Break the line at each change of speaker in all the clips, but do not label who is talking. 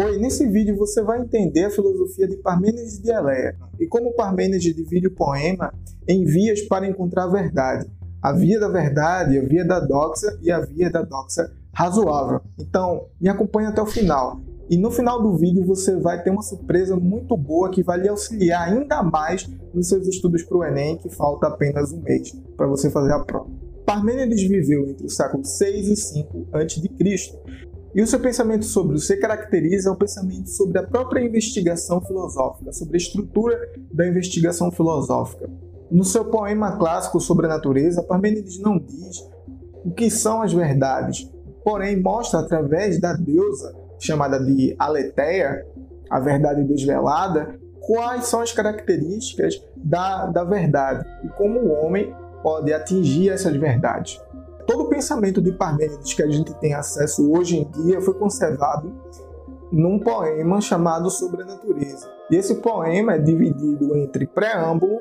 Oi, nesse vídeo você vai entender a filosofia de Parmênides de Eleia e como Parmênides divide o poema em vias para encontrar a verdade. A via da verdade, a via da doxa e a via da doxa razoável. Então, me acompanhe até o final. E no final do vídeo você vai ter uma surpresa muito boa que vai lhe auxiliar ainda mais nos seus estudos para o Enem, que falta apenas um mês para você fazer a prova. Parmênides viveu entre o século 6 e 5 a.C. E o seu pensamento sobre o se caracteriza o pensamento sobre a própria investigação filosófica, sobre a estrutura da investigação filosófica. No seu poema clássico sobre a natureza, Parmênides não diz o que são as verdades, porém mostra através da deusa chamada de Aletheia, a verdade desvelada, quais são as características da, da verdade e como o homem pode atingir essas verdades todo o pensamento de Parmênides que a gente tem acesso hoje em dia foi conservado num poema chamado Sobre a Natureza. E esse poema é dividido entre preâmbulo,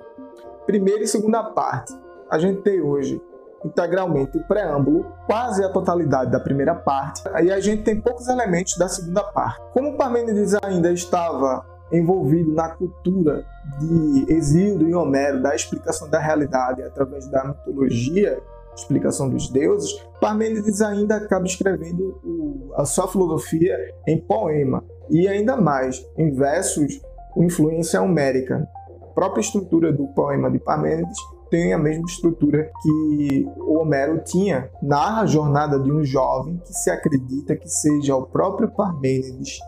primeira e segunda parte. A gente tem hoje integralmente o preâmbulo, quase a totalidade da primeira parte, aí a gente tem poucos elementos da segunda parte. Como Parmênides ainda estava envolvido na cultura de Exílio e Homero, da explicação da realidade através da mitologia, explicação dos deuses, Parmênides ainda acaba escrevendo a sua filosofia em poema e ainda mais em versos com influência homérica. A própria estrutura do poema de Parmênides tem a mesma estrutura que o Homero tinha. Narra a jornada de um jovem que se acredita que seja o próprio Parmênides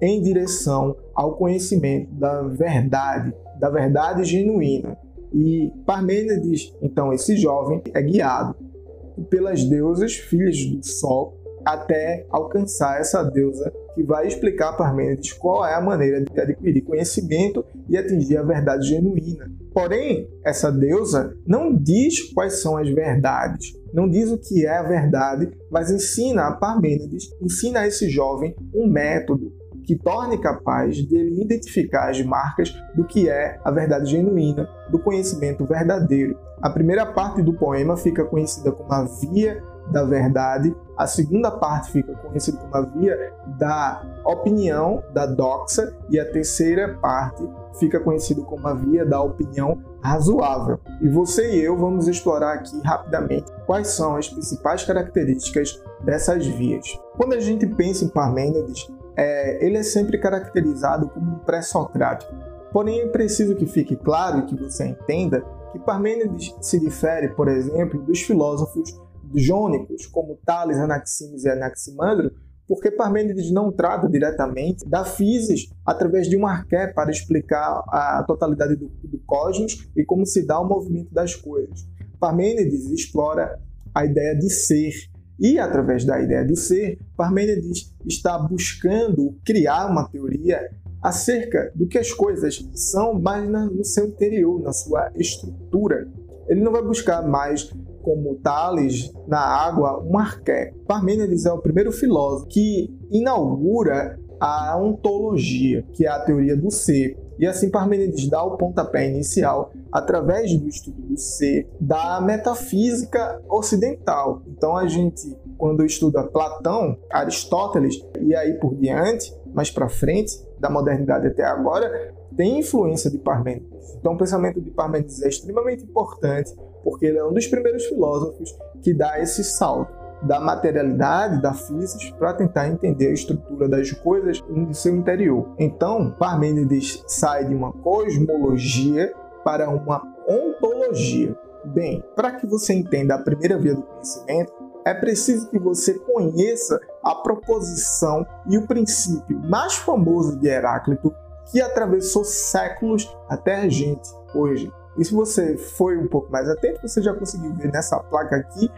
em direção ao conhecimento da verdade, da verdade genuína, e Parmênides, então esse jovem, é guiado pelas deusas filhas do Sol até alcançar essa deusa que vai explicar a Parmênides qual é a maneira de adquirir conhecimento e atingir a verdade genuína. Porém, essa deusa não diz quais são as verdades, não diz o que é a verdade, mas ensina a Parmênides, ensina a esse jovem um método, que torne capaz de ele identificar as marcas do que é a verdade genuína, do conhecimento verdadeiro. A primeira parte do poema fica conhecida como a via da verdade, a segunda parte fica conhecida como a via da opinião, da doxa, e a terceira parte fica conhecida como a via da opinião razoável. E você e eu vamos explorar aqui rapidamente quais são as principais características dessas vias. Quando a gente pensa em Parmênides, é, ele é sempre caracterizado como pré-socrático. Porém, é preciso que fique claro e que você entenda que Parmênides se difere, por exemplo, dos filósofos jônicos, como Tales, Anaximes e Anaximandro, porque Parmênides não trata diretamente da physis através de um arqué para explicar a totalidade do, do cosmos e como se dá o movimento das coisas. Parmênides explora a ideia de ser, e através da ideia de ser, Parmênides está buscando criar uma teoria acerca do que as coisas são, mas no seu interior, na sua estrutura. Ele não vai buscar mais como Tales na água um arqué. Parmênides é o primeiro filósofo que inaugura a ontologia, que é a teoria do ser. E assim Parmênides dá o pontapé inicial através do estudo do ser da metafísica ocidental. Então a gente, quando estuda Platão, Aristóteles e aí por diante, mais para frente, da modernidade até agora, tem influência de Parmênides. Então o pensamento de Parmênides é extremamente importante porque ele é um dos primeiros filósofos que dá esse salto da materialidade, da física, para tentar entender a estrutura das coisas no seu interior. Então, Parmênides sai de uma cosmologia para uma ontologia. Bem, para que você entenda a primeira via do conhecimento, é preciso que você conheça a proposição e o princípio mais famoso de Heráclito que atravessou séculos até a gente hoje. E se você foi um pouco mais atento, você já conseguiu ver nessa placa aqui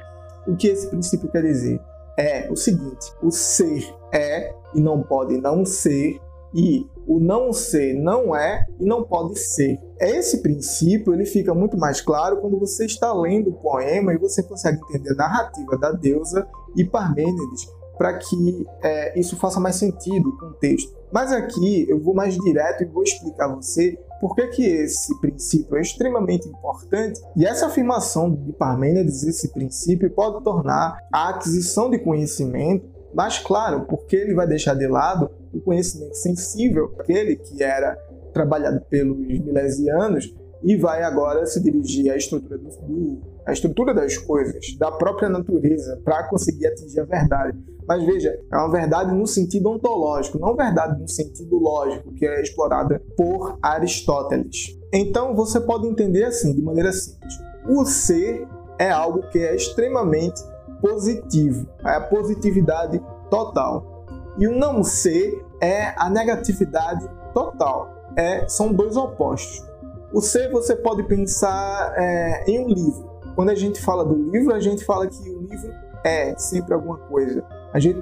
o que esse princípio quer dizer. É o seguinte: o ser é e não pode não ser, e o não ser não é e não pode ser. Esse princípio ele fica muito mais claro quando você está lendo o poema e você consegue entender a narrativa da deusa e Parmênides para que é, isso faça mais sentido com o texto. Mas aqui eu vou mais direto e vou explicar a você por que, que esse princípio é extremamente importante e essa afirmação de Parmênides, esse princípio, pode tornar a aquisição de conhecimento mais claro, porque ele vai deixar de lado o conhecimento sensível, aquele que era trabalhado pelos milesianos, e vai agora se dirigir à estrutura, do, do à estrutura das coisas, da própria natureza, para conseguir atingir a verdade. Mas veja, é uma verdade no sentido ontológico, não verdade no sentido lógico, que é explorada por Aristóteles. Então você pode entender assim, de maneira simples: o ser é algo que é extremamente positivo, é a positividade total. E o não ser é a negatividade total. É, são dois opostos. O ser você pode pensar é, em um livro. Quando a gente fala do livro, a gente fala que o livro é sempre alguma coisa. A gente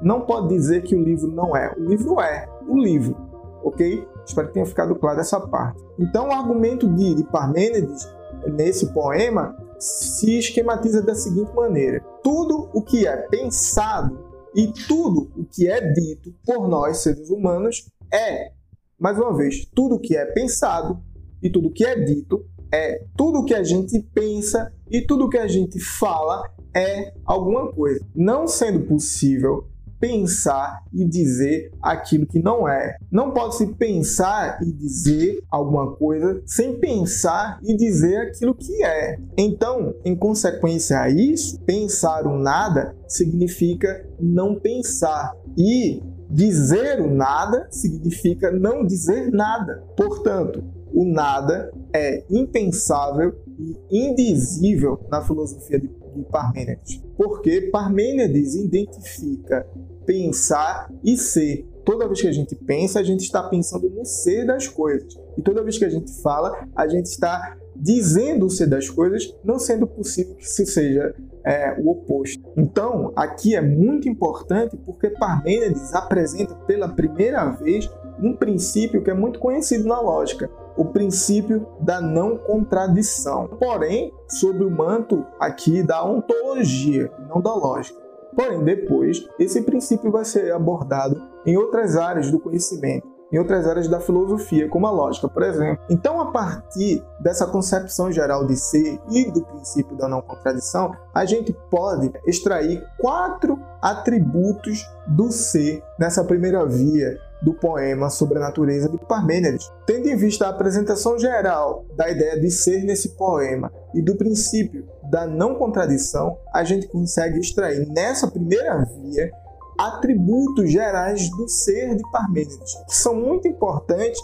não pode dizer que o livro não é. O livro é o livro, ok? Espero que tenha ficado claro essa parte. Então, o argumento de Parmênides nesse poema se esquematiza da seguinte maneira: tudo o que é pensado e tudo o que é dito por nós, seres humanos, é, mais uma vez, tudo o que é pensado e tudo o que é dito é tudo o que a gente pensa e tudo o que a gente fala é alguma coisa. Não sendo possível pensar e dizer aquilo que não é. Não pode se pensar e dizer alguma coisa sem pensar e dizer aquilo que é. Então, em consequência a isso, pensar o nada significa não pensar e dizer o nada significa não dizer nada. Portanto, o nada é impensável e indizível na filosofia de de Parmênides. Porque Parmênides identifica pensar e ser. Toda vez que a gente pensa, a gente está pensando no ser das coisas. E toda vez que a gente fala, a gente está dizendo o ser das coisas, não sendo possível que isso seja é, o oposto. Então, aqui é muito importante porque Parmênides apresenta pela primeira vez um princípio que é muito conhecido na lógica, o princípio da não contradição. Porém, sob o manto aqui da ontologia, não da lógica. Porém, depois, esse princípio vai ser abordado em outras áreas do conhecimento, em outras áreas da filosofia, como a lógica, por exemplo. Então, a partir dessa concepção geral de ser e do princípio da não contradição, a gente pode extrair quatro atributos do ser nessa primeira via do poema sobre a natureza de Parmênides. Tendo em vista a apresentação geral da ideia de ser nesse poema e do princípio da não contradição, a gente consegue extrair nessa primeira via atributos gerais do ser de Parmênides, que são muito importantes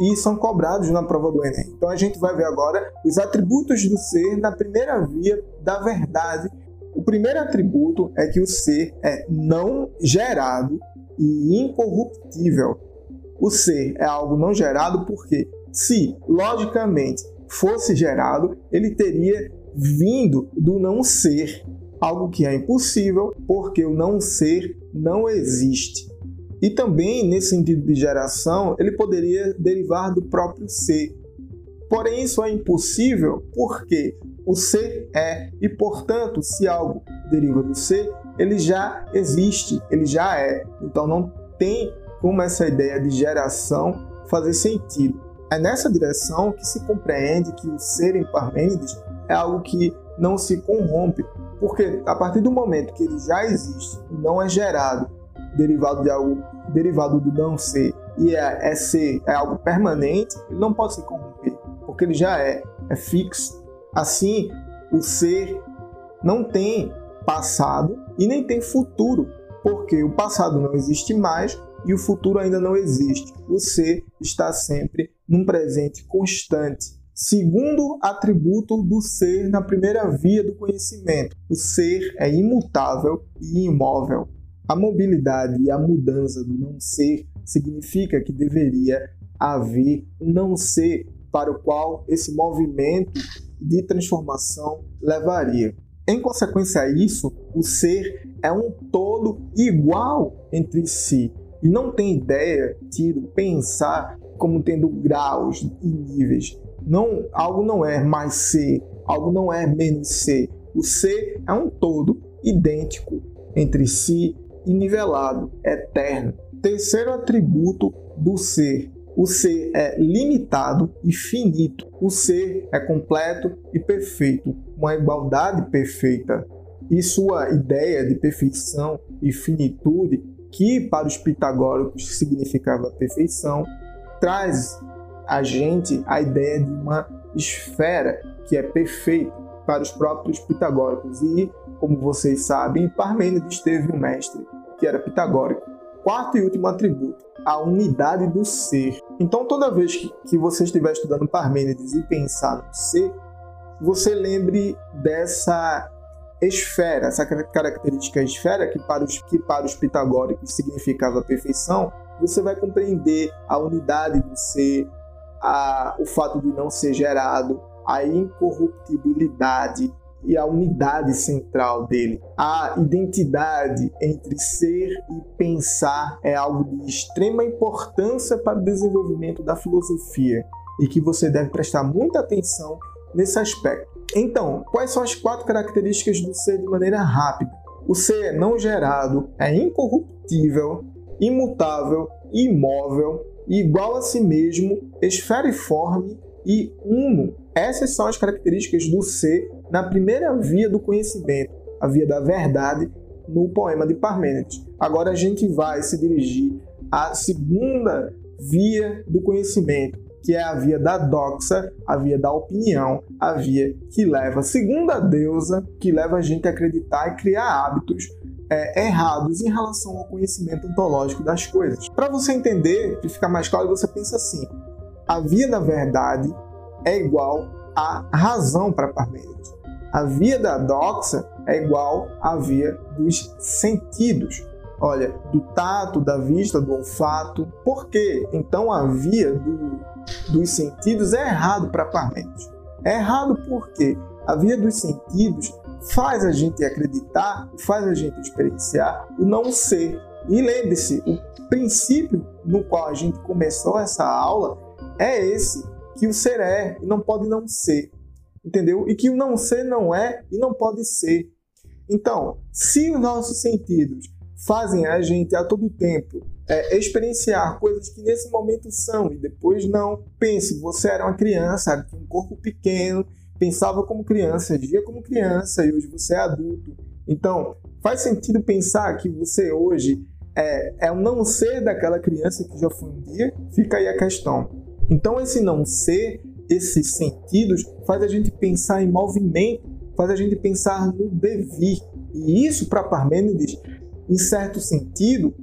e são cobrados na prova do Enem. Então a gente vai ver agora os atributos do ser na primeira via da verdade. O primeiro atributo é que o ser é não gerado e incorruptível. O ser é algo não gerado porque, se logicamente fosse gerado, ele teria vindo do não ser, algo que é impossível porque o não ser não existe. E também, nesse sentido de geração, ele poderia derivar do próprio ser. Porém, isso é impossível porque o ser é, e portanto, se algo deriva do ser, ele já existe, ele já é. Então não tem como essa ideia de geração fazer sentido. É nessa direção que se compreende que o ser em Parmênides é algo que não se corrompe, porque a partir do momento que ele já existe e não é gerado, derivado de algo derivado do não ser, e é, é ser, é algo permanente, ele não pode se corromper, porque ele já é, é fixo. Assim, o ser não tem passado e nem tem futuro, porque o passado não existe mais e o futuro ainda não existe. O ser está sempre num presente constante. Segundo atributo do ser na primeira via do conhecimento, o ser é imutável e imóvel. A mobilidade e a mudança do não ser significa que deveria haver um não ser para o qual esse movimento de transformação levaria. Em consequência a isso, o ser é um todo igual entre si e não tem ideia, tiro, pensar como tendo graus e níveis. Não, algo não é mais ser, algo não é menos ser. O ser é um todo idêntico entre si e nivelado, eterno. Terceiro atributo do ser o ser é limitado e finito. O ser é completo e perfeito, uma igualdade perfeita. E sua ideia de perfeição e finitude que para os pitagóricos significava perfeição, traz a gente a ideia de uma esfera que é perfeita para os próprios pitagóricos. E, como vocês sabem, Parmênides teve um mestre que era pitagórico. Quarto e último atributo, a unidade do ser. Então, toda vez que, você estiver estudando Parmênides e pensar no ser, você lembre dessa esfera, essa característica esfera que para os, que para os pitagóricos significava perfeição, você vai compreender a unidade do ser, a, o fato de não ser gerado, a incorruptibilidade e a unidade central dele. A identidade entre ser e pensar é algo de extrema importância para o desenvolvimento da filosofia e que você deve prestar muita atenção nesse aspecto. Então, quais são as quatro características do ser de maneira rápida? O ser é não gerado, é incorruptível, imutável, imóvel, igual a si mesmo, esferiforme e uno. Essas são as características do ser na primeira via do conhecimento, a via da verdade, no poema de Parmênides. Agora a gente vai se dirigir à segunda via do conhecimento, que é a via da doxa, a via da opinião, a via que leva, segundo a deusa, que leva a gente a acreditar e criar hábitos é, errados em relação ao conhecimento ontológico das coisas. Para você entender, para ficar mais claro, você pensa assim: a via da verdade é igual à razão para Parmênides. A via da doxa é igual à via dos sentidos. Olha, do tato, da vista, do olfato. Por quê? Então a via do, dos sentidos é errado para Parmênides. É errado porque a via dos sentidos faz a gente acreditar, faz a gente experienciar o não ser. E lembre-se, o princípio no qual a gente começou essa aula é esse, que o ser é e não pode não ser. Entendeu? E que o não ser não é e não pode ser. Então, se os nossos sentidos fazem a gente a todo tempo é, experienciar coisas que nesse momento são e depois não. Pense, você era uma criança, tinha um corpo pequeno, pensava como criança, agia como criança e hoje você é adulto. Então, faz sentido pensar que você hoje é, é um não ser daquela criança que já foi um dia? Fica aí a questão. Então, esse não ser, esses sentidos, faz a gente pensar em movimento, faz a gente pensar no devir. E isso, para Parmênides, em certo sentido,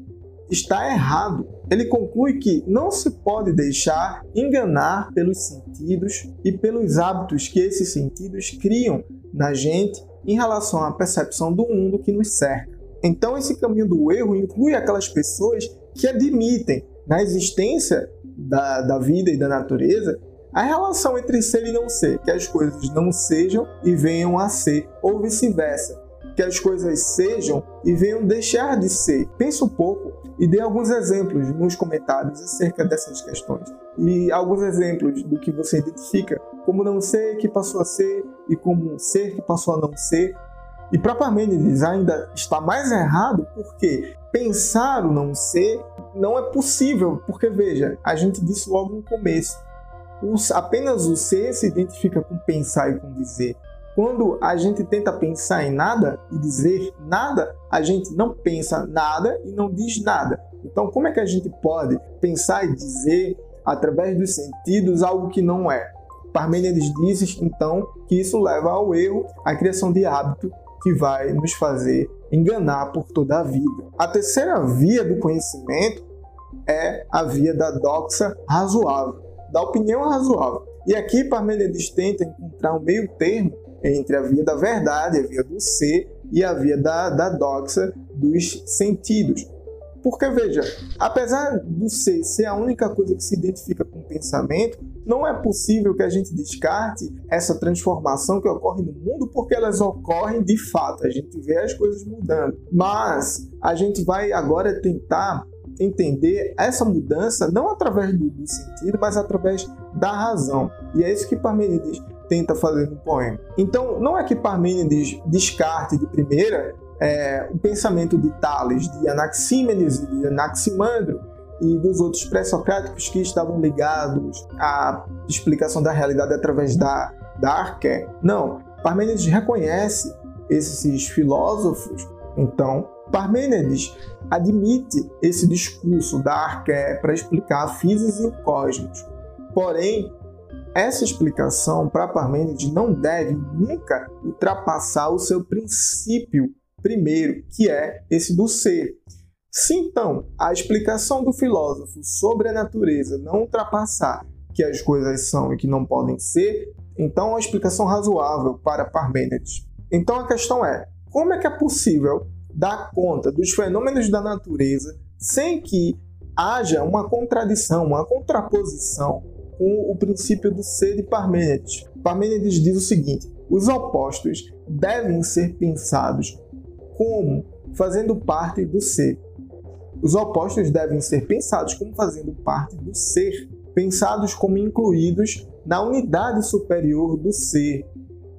está errado. Ele conclui que não se pode deixar enganar pelos sentidos e pelos hábitos que esses sentidos criam na gente em relação à percepção do mundo que nos cerca. Então, esse caminho do erro inclui aquelas pessoas que admitem na existência da, da vida e da natureza a relação entre ser e não ser, que as coisas não sejam e venham a ser, ou vice-versa, que as coisas sejam e venham deixar de ser. Pense um pouco e dê alguns exemplos nos comentários acerca dessas questões. E alguns exemplos do que você identifica como não ser que passou a ser e como ser que passou a não ser. E para Parmênides ainda está mais errado porque pensar o não ser não é possível, porque veja, a gente disse logo no começo, apenas o ser se identifica com pensar e com dizer. Quando a gente tenta pensar em nada e dizer nada, a gente não pensa nada e não diz nada. Então, como é que a gente pode pensar e dizer através dos sentidos algo que não é? Parmênides diz então que isso leva ao erro, à criação de hábito que vai nos fazer enganar por toda a vida. A terceira via do conhecimento é a via da doxa razoável, da opinião razoável. E aqui Parmênides tenta encontrar um meio termo entre a via da verdade, a via do ser e a via da, da doxa dos sentidos. Porque, veja, apesar do ser ser a única coisa que se identifica com o pensamento, não é possível que a gente descarte essa transformação que ocorre no mundo, porque elas ocorrem de fato. A gente vê as coisas mudando. Mas a gente vai agora tentar entender essa mudança não através do, do sentido, mas através da razão. E é isso que Parmenides tenta fazer no poema. Então, não é que Parmênides descarte de primeira é, o pensamento de Tales, de Anaxímenes, de Anaximandro e dos outros pré-socráticos que estavam ligados à explicação da realidade através da, da arqué. Não, Parmênides reconhece esses filósofos, então, Parmênides admite esse discurso da Arqué para explicar a física e o cosmos. Porém, essa explicação para Parmênides não deve nunca ultrapassar o seu princípio primeiro, que é esse do ser. Se então a explicação do filósofo sobre a natureza não ultrapassar que as coisas são e que não podem ser, então é uma explicação razoável para Parmênides. Então a questão é: como é que é possível dar conta dos fenômenos da natureza sem que haja uma contradição, uma contraposição com o princípio do ser de Parmênides? Parmênides diz o seguinte: os opostos devem ser pensados como fazendo parte do ser. Os opostos devem ser pensados como fazendo parte do ser, pensados como incluídos na unidade superior do ser.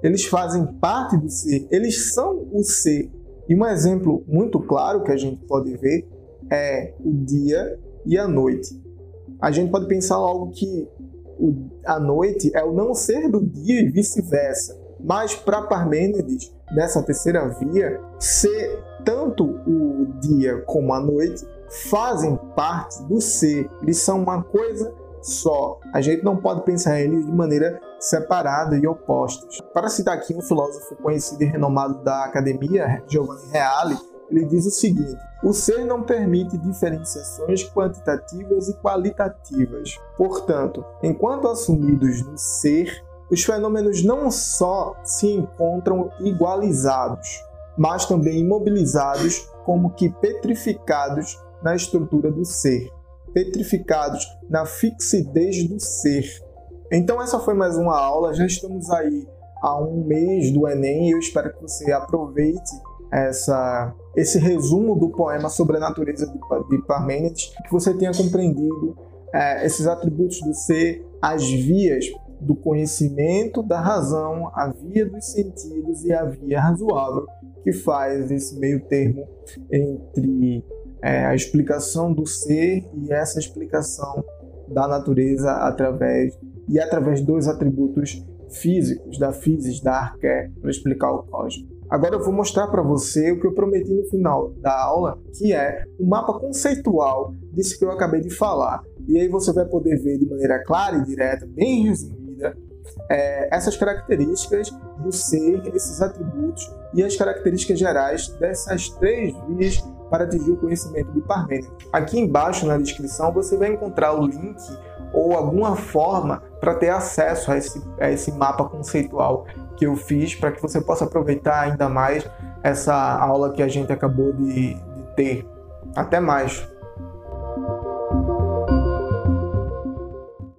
Eles fazem parte do ser, eles são o ser. E um exemplo muito claro que a gente pode ver é o dia e a noite. A gente pode pensar logo que a noite é o não ser do dia e vice-versa. Mas para Parmênides, nessa terceira via, ser tanto o dia como a noite fazem parte do ser, eles são uma coisa só. A gente não pode pensar eles de maneira separada e opostos. Para citar aqui um filósofo conhecido e renomado da academia, Giovanni Reale, ele diz o seguinte: o ser não permite diferenciações quantitativas e qualitativas. Portanto, enquanto assumidos no ser, os fenômenos não só se encontram igualizados, mas também imobilizados, como que petrificados na estrutura do ser, petrificados na fixidez do ser. Então, essa foi mais uma aula. Já estamos aí há um mês do Enem eu espero que você aproveite essa, esse resumo do poema sobre a natureza de, Parmênides, que você tenha compreendido é, esses atributos do ser, as vias do conhecimento, da razão, a via dos sentidos e a via razoável, que faz esse meio termo entre é, a explicação do ser e essa explicação da natureza através e através dos atributos físicos, da física, da arqué, para explicar o cosmos. Agora eu vou mostrar para você o que eu prometi no final da aula, que é um mapa conceitual disso que eu acabei de falar. E aí você vai poder ver de maneira clara e direta, bem resumida, é, essas características do ser, esses atributos e as características gerais dessas três vias para atingir o conhecimento de Parmênides. Aqui embaixo na descrição você vai encontrar o link ou alguma forma para ter acesso a esse, a esse mapa conceitual que eu fiz para que você possa aproveitar ainda mais essa aula que a gente acabou de, de ter. Até mais!